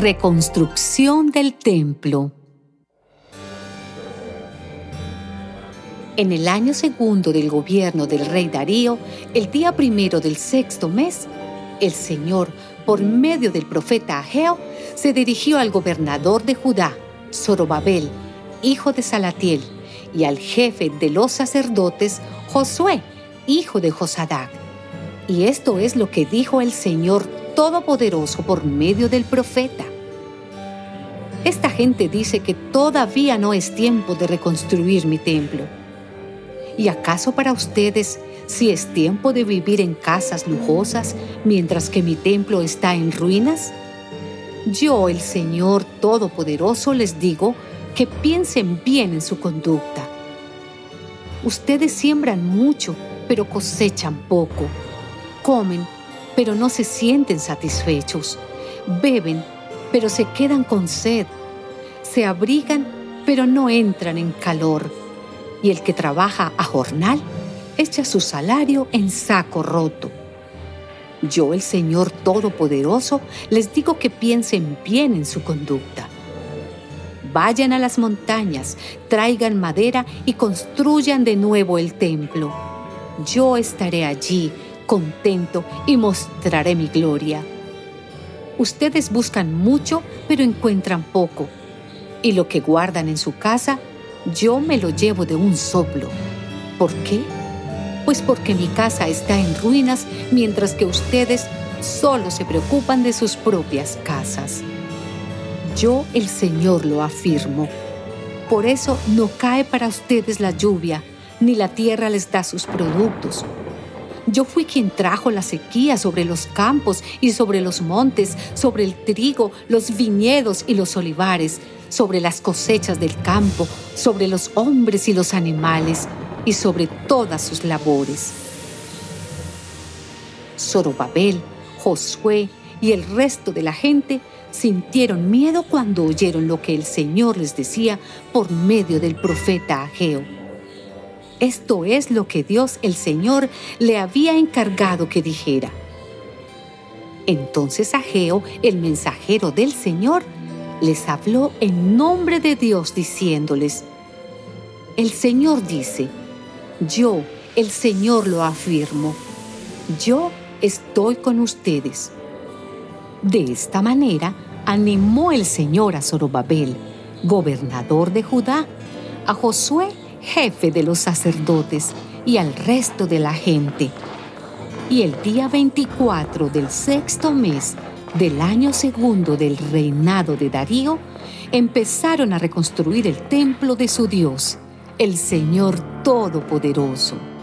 Reconstrucción del templo. En el año segundo del gobierno del rey Darío, el día primero del sexto mes, el Señor, por medio del profeta Ageo, se dirigió al gobernador de Judá, Zorobabel, hijo de Salatiel, y al jefe de los sacerdotes, Josué, hijo de Josadac. Y esto es lo que dijo el Señor Todopoderoso por medio del profeta. Esta gente dice que todavía no es tiempo de reconstruir mi templo. ¿Y acaso para ustedes si es tiempo de vivir en casas lujosas mientras que mi templo está en ruinas? Yo, el Señor Todopoderoso, les digo que piensen bien en su conducta. Ustedes siembran mucho, pero cosechan poco. Comen, pero no se sienten satisfechos. Beben, pero se quedan con sed. Se abrigan, pero no entran en calor. Y el que trabaja a jornal echa su salario en saco roto. Yo, el Señor Todopoderoso, les digo que piensen bien en su conducta. Vayan a las montañas, traigan madera y construyan de nuevo el templo. Yo estaré allí contento y mostraré mi gloria. Ustedes buscan mucho, pero encuentran poco. Y lo que guardan en su casa, yo me lo llevo de un soplo. ¿Por qué? Pues porque mi casa está en ruinas, mientras que ustedes solo se preocupan de sus propias casas. Yo el Señor lo afirmo. Por eso no cae para ustedes la lluvia, ni la tierra les da sus productos yo fui quien trajo la sequía sobre los campos y sobre los montes, sobre el trigo, los viñedos y los olivares, sobre las cosechas del campo, sobre los hombres y los animales, y sobre todas sus labores. Zorobabel, Josué y el resto de la gente sintieron miedo cuando oyeron lo que el Señor les decía por medio del profeta Ageo esto es lo que Dios el Señor le había encargado que dijera. Entonces Ageo, el mensajero del Señor, les habló en nombre de Dios diciéndoles, El Señor dice, yo, el Señor lo afirmo, yo estoy con ustedes. De esta manera animó el Señor a Zorobabel, gobernador de Judá, a Josué, jefe de los sacerdotes, y al resto de la gente. Y el día 24 del sexto mes del año segundo del reinado de Darío, empezaron a reconstruir el templo de su Dios, el Señor Todopoderoso.